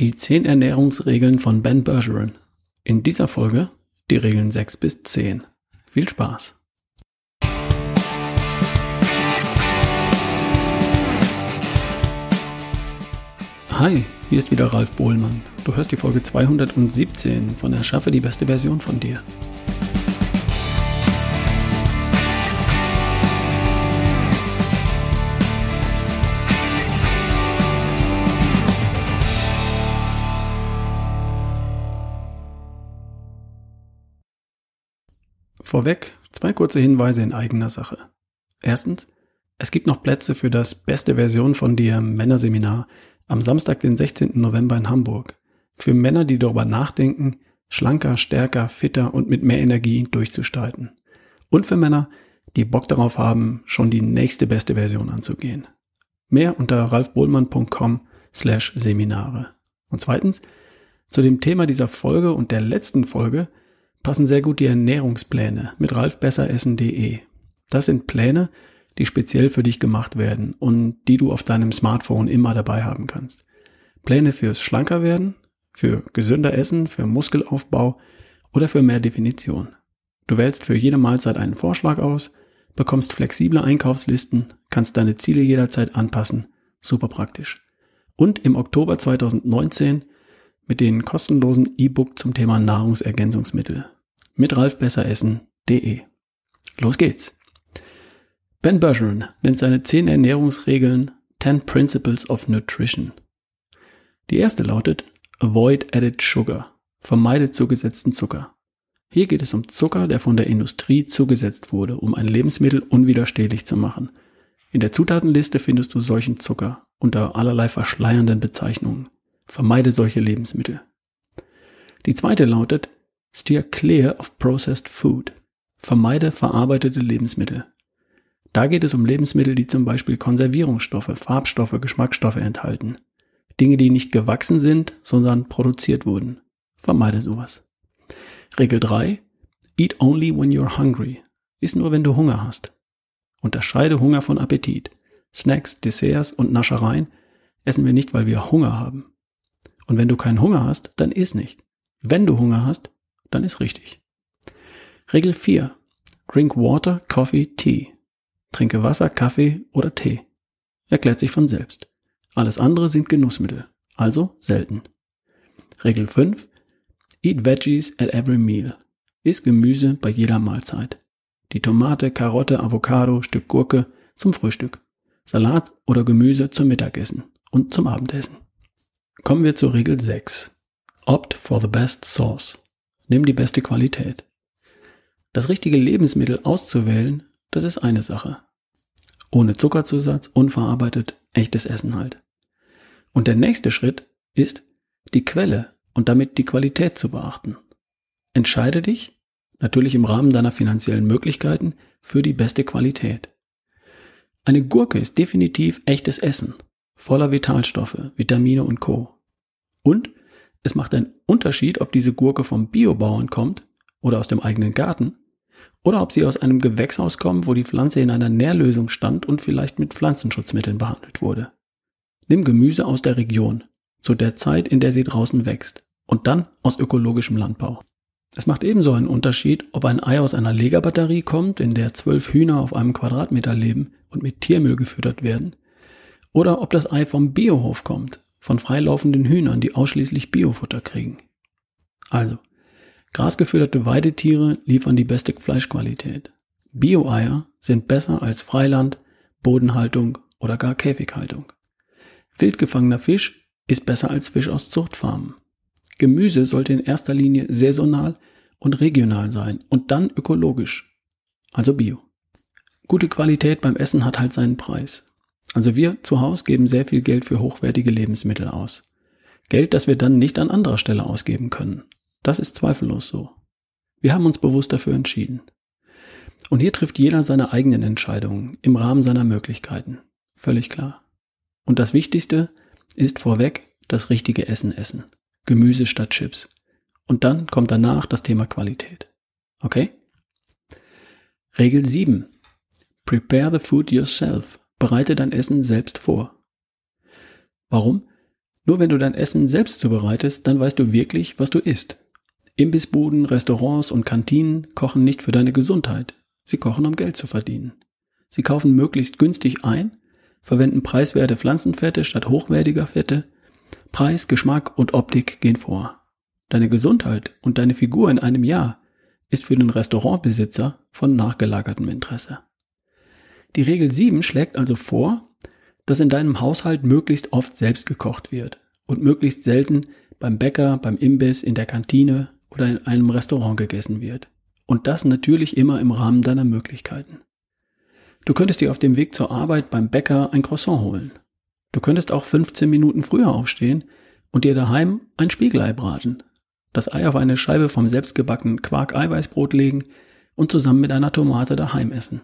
Die 10 Ernährungsregeln von Ben Bergeron. In dieser Folge die Regeln 6 bis 10. Viel Spaß! Hi, hier ist wieder Ralf Bohlmann. Du hörst die Folge 217 von Erschaffe die beste Version von dir. Vorweg zwei kurze Hinweise in eigener Sache. Erstens, es gibt noch Plätze für das beste Version von dir Männerseminar am Samstag, den 16. November in Hamburg. Für Männer, die darüber nachdenken, schlanker, stärker, fitter und mit mehr Energie durchzustalten. Und für Männer, die Bock darauf haben, schon die nächste beste Version anzugehen. Mehr unter ralfbohlmann.com slash Seminare. Und zweitens, zu dem Thema dieser Folge und der letzten Folge passen sehr gut die Ernährungspläne mit ralfbesseressen.de. Das sind Pläne, die speziell für dich gemacht werden und die du auf deinem Smartphone immer dabei haben kannst. Pläne fürs schlanker werden, für gesünder Essen, für Muskelaufbau oder für mehr Definition. Du wählst für jede Mahlzeit einen Vorschlag aus, bekommst flexible Einkaufslisten, kannst deine Ziele jederzeit anpassen. Super praktisch. Und im Oktober 2019 mit den kostenlosen E-Book zum Thema Nahrungsergänzungsmittel mit ralfbesseressen.de. Los geht's! Ben Bergeron nennt seine 10 Ernährungsregeln 10 Principles of Nutrition. Die erste lautet Avoid added sugar. Vermeide zugesetzten Zucker. Hier geht es um Zucker, der von der Industrie zugesetzt wurde, um ein Lebensmittel unwiderstehlich zu machen. In der Zutatenliste findest du solchen Zucker unter allerlei verschleiernden Bezeichnungen. Vermeide solche Lebensmittel. Die zweite lautet Steer clear of processed food. Vermeide verarbeitete Lebensmittel. Da geht es um Lebensmittel, die zum Beispiel Konservierungsstoffe, Farbstoffe, Geschmacksstoffe enthalten. Dinge, die nicht gewachsen sind, sondern produziert wurden. Vermeide sowas. Regel 3. Eat only when you're hungry. Ist nur, wenn du Hunger hast. Unterscheide Hunger von Appetit. Snacks, Desserts und Naschereien essen wir nicht, weil wir Hunger haben. Und wenn du keinen Hunger hast, dann iss nicht. Wenn du Hunger hast, dann ist richtig. Regel 4. Drink water, coffee, tea. Trinke Wasser, Kaffee oder Tee. Erklärt sich von selbst. Alles andere sind Genussmittel, also selten. Regel 5. Eat veggies at every meal. Iss Gemüse bei jeder Mahlzeit. Die Tomate, Karotte, Avocado, Stück Gurke zum Frühstück. Salat oder Gemüse zum Mittagessen und zum Abendessen. Kommen wir zur Regel 6. Opt for the best sauce. Nimm die beste Qualität. Das richtige Lebensmittel auszuwählen das ist eine Sache. Ohne Zuckerzusatz, unverarbeitet, echtes Essen halt. Und der nächste Schritt ist, die Quelle und damit die Qualität zu beachten. Entscheide dich, natürlich im Rahmen deiner finanziellen Möglichkeiten, für die beste Qualität. Eine Gurke ist definitiv echtes Essen, voller Vitalstoffe, Vitamine und Co. Und es macht einen Unterschied, ob diese Gurke vom Biobauern kommt oder aus dem eigenen Garten oder ob sie aus einem Gewächshaus kommen, wo die Pflanze in einer Nährlösung stand und vielleicht mit Pflanzenschutzmitteln behandelt wurde. Nimm Gemüse aus der Region, zu der Zeit, in der sie draußen wächst, und dann aus ökologischem Landbau. Es macht ebenso einen Unterschied, ob ein Ei aus einer Legerbatterie kommt, in der zwölf Hühner auf einem Quadratmeter leben und mit Tiermüll gefüttert werden, oder ob das Ei vom Biohof kommt, von freilaufenden Hühnern, die ausschließlich Biofutter kriegen. Also, Grasgefütterte Weidetiere liefern die beste Fleischqualität. Bio-Eier sind besser als Freiland, Bodenhaltung oder gar Käfighaltung. Wildgefangener Fisch ist besser als Fisch aus Zuchtfarmen. Gemüse sollte in erster Linie saisonal und regional sein und dann ökologisch, also bio. Gute Qualität beim Essen hat halt seinen Preis. Also wir zu Hause geben sehr viel Geld für hochwertige Lebensmittel aus. Geld, das wir dann nicht an anderer Stelle ausgeben können. Das ist zweifellos so. Wir haben uns bewusst dafür entschieden. Und hier trifft jeder seine eigenen Entscheidungen im Rahmen seiner Möglichkeiten. Völlig klar. Und das Wichtigste ist vorweg das richtige Essen essen. Gemüse statt Chips. Und dann kommt danach das Thema Qualität. Okay? Regel 7. Prepare the food yourself. Bereite dein Essen selbst vor. Warum? Nur wenn du dein Essen selbst zubereitest, dann weißt du wirklich, was du isst. Imbissbuden, Restaurants und Kantinen kochen nicht für deine Gesundheit. Sie kochen, um Geld zu verdienen. Sie kaufen möglichst günstig ein, verwenden preiswerte Pflanzenfette statt hochwertiger Fette. Preis, Geschmack und Optik gehen vor. Deine Gesundheit und deine Figur in einem Jahr ist für den Restaurantbesitzer von nachgelagertem Interesse. Die Regel 7 schlägt also vor, dass in deinem Haushalt möglichst oft selbst gekocht wird und möglichst selten beim Bäcker, beim Imbiss, in der Kantine oder in einem Restaurant gegessen wird. Und das natürlich immer im Rahmen deiner Möglichkeiten. Du könntest dir auf dem Weg zur Arbeit beim Bäcker ein Croissant holen. Du könntest auch 15 Minuten früher aufstehen und dir daheim ein Spiegelei braten, das Ei auf eine Scheibe vom selbstgebackenen Quark-Eiweißbrot legen und zusammen mit einer Tomate daheim essen.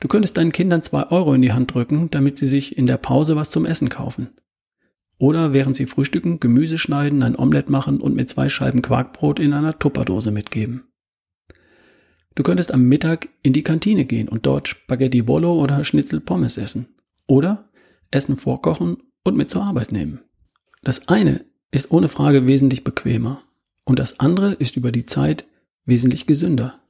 Du könntest deinen Kindern zwei Euro in die Hand drücken, damit sie sich in der Pause was zum Essen kaufen. Oder während sie frühstücken, Gemüse schneiden, ein Omelett machen und mit zwei Scheiben Quarkbrot in einer Tupperdose mitgeben. Du könntest am Mittag in die Kantine gehen und dort Spaghetti Bollo oder Schnitzel Pommes essen. Oder Essen vorkochen und mit zur Arbeit nehmen. Das eine ist ohne Frage wesentlich bequemer und das andere ist über die Zeit wesentlich gesünder.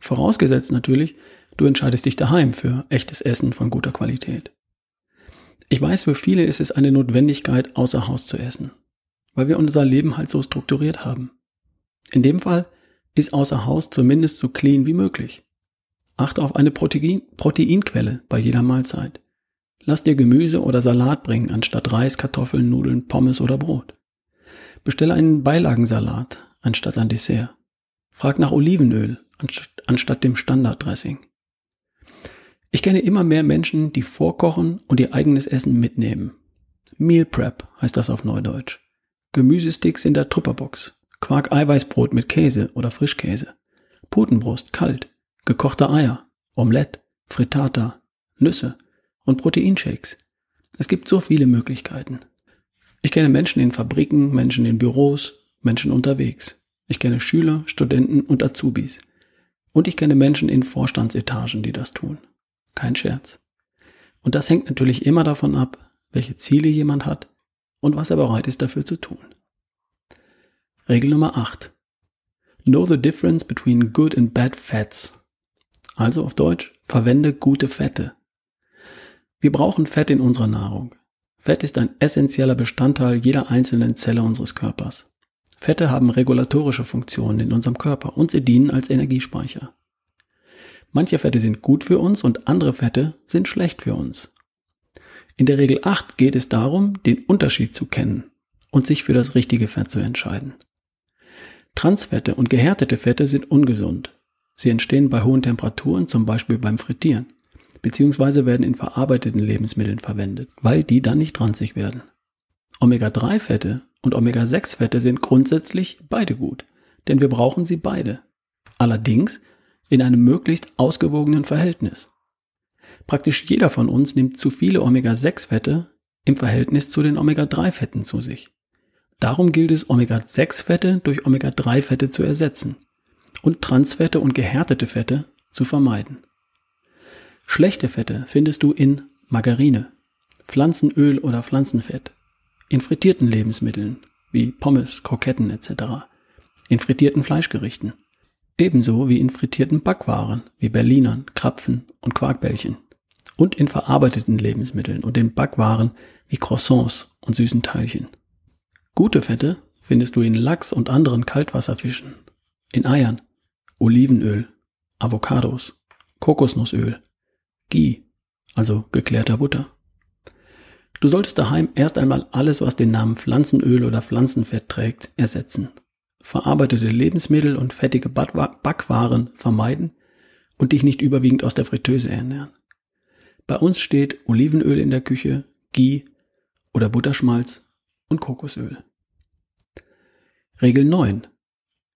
Vorausgesetzt natürlich, du entscheidest dich daheim für echtes Essen von guter Qualität. Ich weiß, für viele ist es eine Notwendigkeit, außer Haus zu essen, weil wir unser Leben halt so strukturiert haben. In dem Fall ist außer Haus zumindest so clean wie möglich. Achte auf eine Protein Proteinquelle bei jeder Mahlzeit. Lass dir Gemüse oder Salat bringen, anstatt Reis, Kartoffeln, Nudeln, Pommes oder Brot. Bestelle einen Beilagensalat anstatt ein Dessert. Frag nach Olivenöl anstatt dem Standarddressing. Ich kenne immer mehr Menschen, die vorkochen und ihr eigenes Essen mitnehmen. Meal Prep heißt das auf Neudeutsch. Gemüsesticks in der Tupperbox, Quark-Eiweißbrot mit Käse oder Frischkäse, Putenbrust kalt, gekochte Eier, Omelette, Frittata, Nüsse und Proteinshakes. Es gibt so viele Möglichkeiten. Ich kenne Menschen in Fabriken, Menschen in Büros, Menschen unterwegs. Ich kenne Schüler, Studenten und Azubis. Und ich kenne Menschen in Vorstandsetagen, die das tun. Kein Scherz. Und das hängt natürlich immer davon ab, welche Ziele jemand hat und was er bereit ist dafür zu tun. Regel Nummer 8. Know the difference between good and bad fats. Also auf Deutsch, verwende gute Fette. Wir brauchen Fett in unserer Nahrung. Fett ist ein essentieller Bestandteil jeder einzelnen Zelle unseres Körpers. Fette haben regulatorische Funktionen in unserem Körper und sie dienen als Energiespeicher. Manche Fette sind gut für uns und andere Fette sind schlecht für uns. In der Regel 8 geht es darum, den Unterschied zu kennen und sich für das richtige Fett zu entscheiden. Transfette und gehärtete Fette sind ungesund. Sie entstehen bei hohen Temperaturen, zum Beispiel beim Frittieren, beziehungsweise werden in verarbeiteten Lebensmitteln verwendet, weil die dann nicht ranzig werden. Omega-3-Fette und Omega-6-Fette sind grundsätzlich beide gut, denn wir brauchen sie beide. Allerdings in einem möglichst ausgewogenen Verhältnis. Praktisch jeder von uns nimmt zu viele Omega-6-Fette im Verhältnis zu den Omega-3-Fetten zu sich. Darum gilt es, Omega-6-Fette durch Omega-3-Fette zu ersetzen und Transfette und gehärtete Fette zu vermeiden. Schlechte Fette findest du in Margarine, Pflanzenöl oder Pflanzenfett, in frittierten Lebensmitteln wie Pommes, Kroketten etc., in frittierten Fleischgerichten, Ebenso wie in frittierten Backwaren wie Berlinern, Krapfen und Quarkbällchen. Und in verarbeiteten Lebensmitteln und in Backwaren wie Croissants und süßen Teilchen. Gute Fette findest du in Lachs und anderen Kaltwasserfischen, in Eiern, Olivenöl, Avocados, Kokosnussöl, Ghee, also geklärter Butter. Du solltest daheim erst einmal alles, was den Namen Pflanzenöl oder Pflanzenfett trägt, ersetzen verarbeitete Lebensmittel und fettige Backwaren vermeiden und dich nicht überwiegend aus der Fritteuse ernähren. Bei uns steht Olivenöl in der Küche, Ghee oder Butterschmalz und Kokosöl. Regel 9.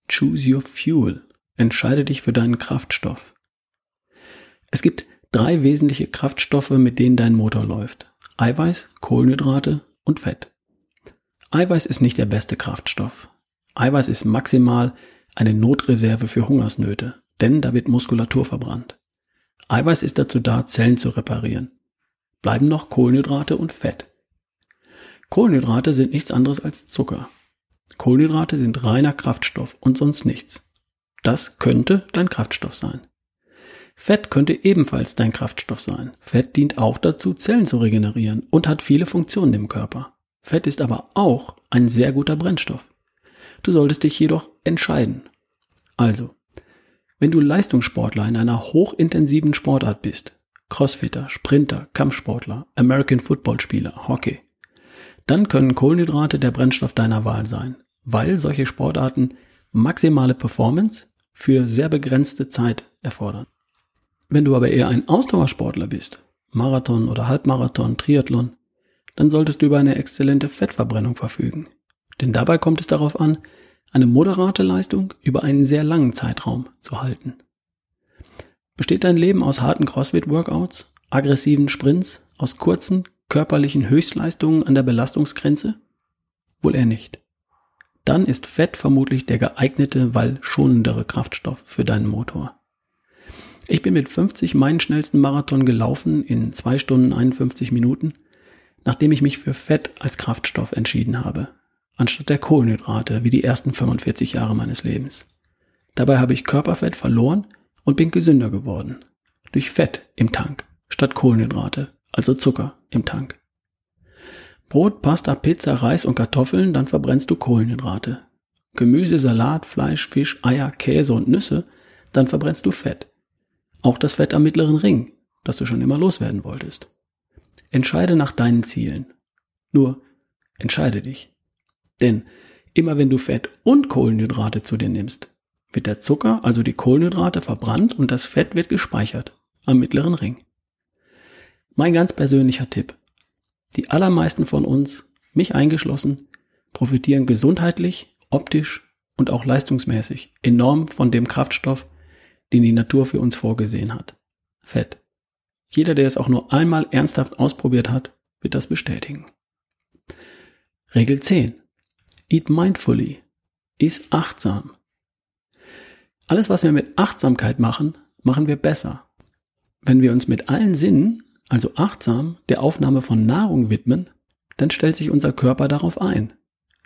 Choose your fuel. Entscheide dich für deinen Kraftstoff. Es gibt drei wesentliche Kraftstoffe, mit denen dein Motor läuft. Eiweiß, Kohlenhydrate und Fett. Eiweiß ist nicht der beste Kraftstoff. Eiweiß ist maximal eine Notreserve für Hungersnöte, denn da wird Muskulatur verbrannt. Eiweiß ist dazu da, Zellen zu reparieren. Bleiben noch Kohlenhydrate und Fett. Kohlenhydrate sind nichts anderes als Zucker. Kohlenhydrate sind reiner Kraftstoff und sonst nichts. Das könnte dein Kraftstoff sein. Fett könnte ebenfalls dein Kraftstoff sein. Fett dient auch dazu, Zellen zu regenerieren und hat viele Funktionen im Körper. Fett ist aber auch ein sehr guter Brennstoff. Du solltest dich jedoch entscheiden. Also, wenn du Leistungssportler in einer hochintensiven Sportart bist, Crossfitter, Sprinter, Kampfsportler, American Football Spieler, Hockey, dann können Kohlenhydrate der Brennstoff deiner Wahl sein, weil solche Sportarten maximale Performance für sehr begrenzte Zeit erfordern. Wenn du aber eher ein Ausdauersportler bist, Marathon oder Halbmarathon, Triathlon, dann solltest du über eine exzellente Fettverbrennung verfügen. Denn dabei kommt es darauf an, eine moderate Leistung über einen sehr langen Zeitraum zu halten. Besteht dein Leben aus harten CrossFit-Workouts, aggressiven Sprints, aus kurzen, körperlichen Höchstleistungen an der Belastungsgrenze? Wohl eher nicht. Dann ist Fett vermutlich der geeignete, weil schonendere Kraftstoff für deinen Motor. Ich bin mit 50 meinen schnellsten Marathon gelaufen in 2 Stunden 51 Minuten, nachdem ich mich für Fett als Kraftstoff entschieden habe, anstatt der Kohlenhydrate wie die ersten 45 Jahre meines Lebens. Dabei habe ich Körperfett verloren und bin gesünder geworden. Durch Fett im Tank statt Kohlenhydrate, also Zucker im Tank. Brot, Pasta, Pizza, Reis und Kartoffeln, dann verbrennst du Kohlenhydrate. Gemüse, Salat, Fleisch, Fisch, Eier, Käse und Nüsse, dann verbrennst du Fett. Auch das Fett am mittleren Ring, das du schon immer loswerden wolltest. Entscheide nach deinen Zielen. Nur entscheide dich. Denn immer wenn du Fett und Kohlenhydrate zu dir nimmst, wird der Zucker, also die Kohlenhydrate, verbrannt und das Fett wird gespeichert am mittleren Ring. Mein ganz persönlicher Tipp. Die allermeisten von uns, mich eingeschlossen, profitieren gesundheitlich, optisch und auch leistungsmäßig enorm von dem Kraftstoff, den die Natur für uns vorgesehen hat. Fett. Jeder, der es auch nur einmal ernsthaft ausprobiert hat, wird das bestätigen. Regel 10. Eat mindfully. Iss achtsam. Alles, was wir mit Achtsamkeit machen, machen wir besser. Wenn wir uns mit allen Sinnen, also achtsam, der Aufnahme von Nahrung widmen, dann stellt sich unser Körper darauf ein.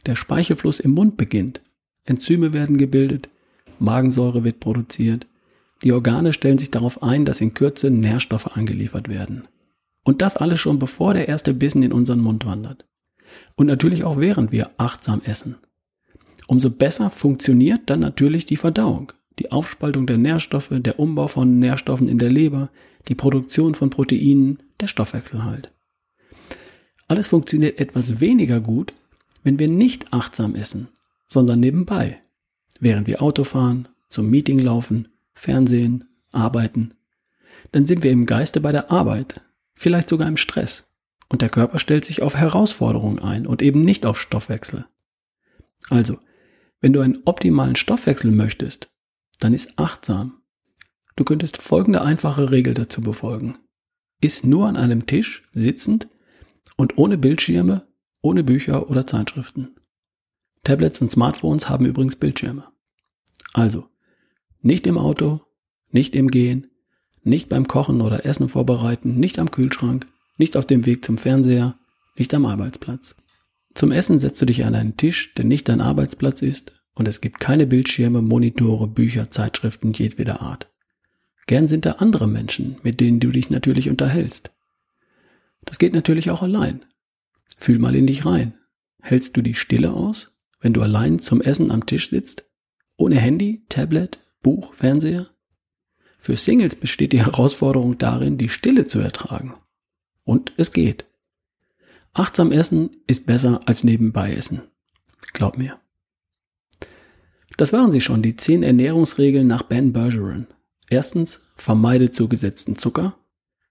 Der Speichelfluss im Mund beginnt. Enzyme werden gebildet, Magensäure wird produziert, die Organe stellen sich darauf ein, dass in Kürze Nährstoffe angeliefert werden. Und das alles schon bevor der erste Bissen in unseren Mund wandert. Und natürlich auch während wir achtsam essen. Umso besser funktioniert dann natürlich die Verdauung, die Aufspaltung der Nährstoffe, der Umbau von Nährstoffen in der Leber, die Produktion von Proteinen, der Stoffwechsel halt. Alles funktioniert etwas weniger gut, wenn wir nicht achtsam essen, sondern nebenbei, während wir Auto fahren, zum Meeting laufen, Fernsehen, Arbeiten. Dann sind wir im Geiste bei der Arbeit, vielleicht sogar im Stress. Und der Körper stellt sich auf Herausforderungen ein und eben nicht auf Stoffwechsel. Also, wenn du einen optimalen Stoffwechsel möchtest, dann ist achtsam. Du könntest folgende einfache Regel dazu befolgen. Iss nur an einem Tisch, sitzend und ohne Bildschirme, ohne Bücher oder Zeitschriften. Tablets und Smartphones haben übrigens Bildschirme. Also, nicht im Auto, nicht im Gehen, nicht beim Kochen oder Essen vorbereiten, nicht am Kühlschrank, nicht auf dem Weg zum Fernseher, nicht am Arbeitsplatz. Zum Essen setzt du dich an einen Tisch, der nicht dein Arbeitsplatz ist, und es gibt keine Bildschirme, Monitore, Bücher, Zeitschriften jedweder Art. Gern sind da andere Menschen, mit denen du dich natürlich unterhältst. Das geht natürlich auch allein. Fühl mal in dich rein. Hältst du die Stille aus, wenn du allein zum Essen am Tisch sitzt? Ohne Handy, Tablet, Buch, Fernseher? Für Singles besteht die Herausforderung darin, die Stille zu ertragen. Und es geht. Achtsam essen ist besser als nebenbei essen. Glaub mir. Das waren sie schon, die zehn Ernährungsregeln nach Ben Bergeron. Erstens, vermeide zugesetzten Zucker.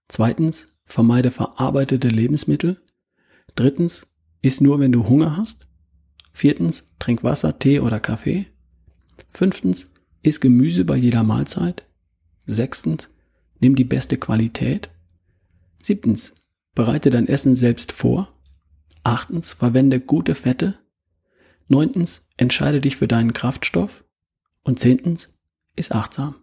Zweitens, vermeide verarbeitete Lebensmittel. Drittens, iss nur, wenn du Hunger hast. Viertens, trink Wasser, Tee oder Kaffee. Fünftens, Iss Gemüse bei jeder Mahlzeit. Sechstens, nimm die beste Qualität. Siebtens, bereite dein Essen selbst vor. Achtens, verwende gute Fette. Neuntens, entscheide dich für deinen Kraftstoff. Und zehntens, iss achtsam.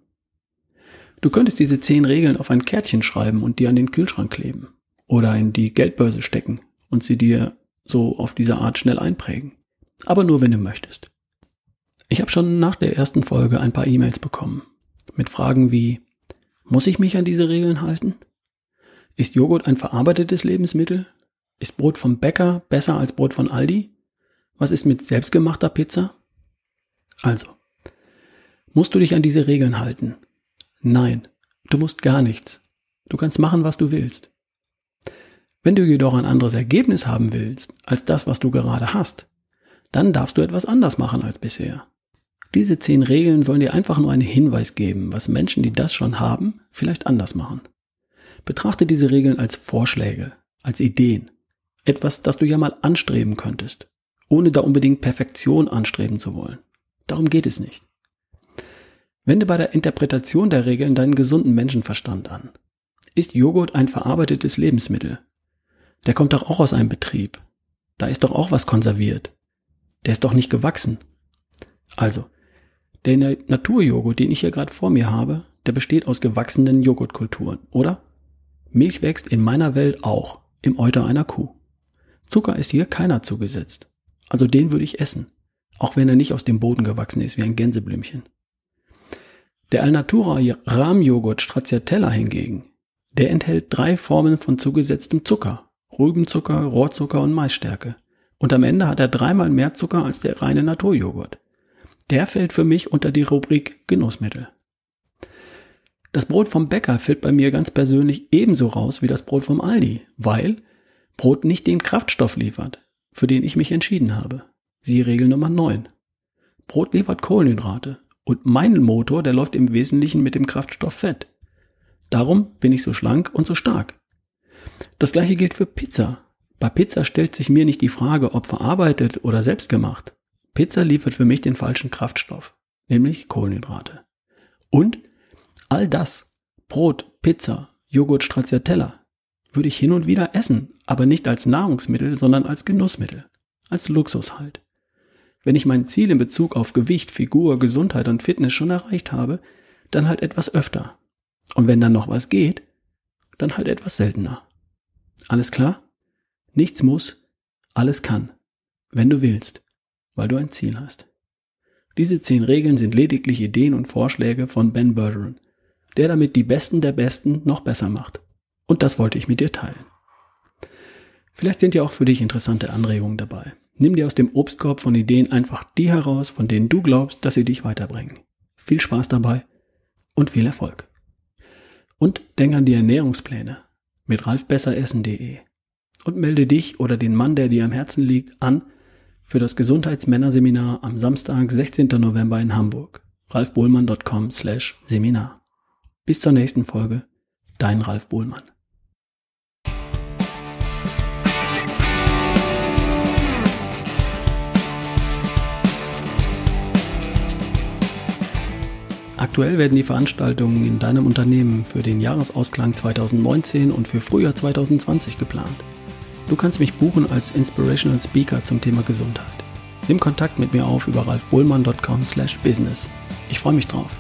Du könntest diese zehn Regeln auf ein Kärtchen schreiben und dir an den Kühlschrank kleben. Oder in die Geldbörse stecken und sie dir so auf diese Art schnell einprägen. Aber nur, wenn du möchtest. Ich habe schon nach der ersten Folge ein paar E-Mails bekommen mit Fragen wie, muss ich mich an diese Regeln halten? Ist Joghurt ein verarbeitetes Lebensmittel? Ist Brot vom Bäcker besser als Brot von Aldi? Was ist mit selbstgemachter Pizza? Also, musst du dich an diese Regeln halten? Nein, du musst gar nichts. Du kannst machen, was du willst. Wenn du jedoch ein anderes Ergebnis haben willst als das, was du gerade hast, dann darfst du etwas anders machen als bisher. Diese zehn Regeln sollen dir einfach nur einen Hinweis geben, was Menschen, die das schon haben, vielleicht anders machen. Betrachte diese Regeln als Vorschläge, als Ideen. Etwas, das du ja mal anstreben könntest, ohne da unbedingt Perfektion anstreben zu wollen. Darum geht es nicht. Wende bei der Interpretation der Regeln deinen gesunden Menschenverstand an. Ist Joghurt ein verarbeitetes Lebensmittel? Der kommt doch auch aus einem Betrieb. Da ist doch auch was konserviert. Der ist doch nicht gewachsen. Also, der Naturjoghurt, den ich hier gerade vor mir habe, der besteht aus gewachsenen Joghurtkulturen, oder? Milch wächst in meiner Welt auch im Euter einer Kuh. Zucker ist hier keiner zugesetzt. Also den würde ich essen, auch wenn er nicht aus dem Boden gewachsen ist wie ein Gänseblümchen. Der Alnatura Rahmjoghurt Stracciatella hingegen, der enthält drei Formen von zugesetztem Zucker. Rübenzucker, Rohrzucker und Maisstärke. Und am Ende hat er dreimal mehr Zucker als der reine Naturjoghurt. Der fällt für mich unter die Rubrik Genussmittel. Das Brot vom Bäcker fällt bei mir ganz persönlich ebenso raus wie das Brot vom Aldi, weil Brot nicht den Kraftstoff liefert, für den ich mich entschieden habe. Siehe Regel Nummer 9. Brot liefert Kohlenhydrate und mein Motor, der läuft im Wesentlichen mit dem Kraftstoff Fett. Darum bin ich so schlank und so stark. Das gleiche gilt für Pizza. Bei Pizza stellt sich mir nicht die Frage, ob verarbeitet oder selbstgemacht. Pizza liefert für mich den falschen Kraftstoff, nämlich Kohlenhydrate. Und all das, Brot, Pizza, Joghurt, Stracciatella, würde ich hin und wieder essen, aber nicht als Nahrungsmittel, sondern als Genussmittel, als Luxus halt. Wenn ich mein Ziel in Bezug auf Gewicht, Figur, Gesundheit und Fitness schon erreicht habe, dann halt etwas öfter. Und wenn dann noch was geht, dann halt etwas seltener. Alles klar? Nichts muss, alles kann, wenn du willst, weil du ein Ziel hast. Diese zehn Regeln sind lediglich Ideen und Vorschläge von Ben Bergeron, der damit die Besten der Besten noch besser macht. Und das wollte ich mit dir teilen. Vielleicht sind ja auch für dich interessante Anregungen dabei. Nimm dir aus dem Obstkorb von Ideen einfach die heraus, von denen du glaubst, dass sie dich weiterbringen. Viel Spaß dabei und viel Erfolg. Und denk an die Ernährungspläne mit ralfbesseressen.de und melde dich oder den Mann, der dir am Herzen liegt, an für das Gesundheitsmännerseminar am Samstag, 16. November in Hamburg. ralfbohlmann.com slash Seminar. Bis zur nächsten Folge. Dein Ralf Bohlmann. Aktuell werden die Veranstaltungen in deinem Unternehmen für den Jahresausklang 2019 und für Frühjahr 2020 geplant. Du kannst mich buchen als Inspirational Speaker zum Thema Gesundheit. Nimm Kontakt mit mir auf über ralfbohlmann.com/business. Ich freue mich drauf.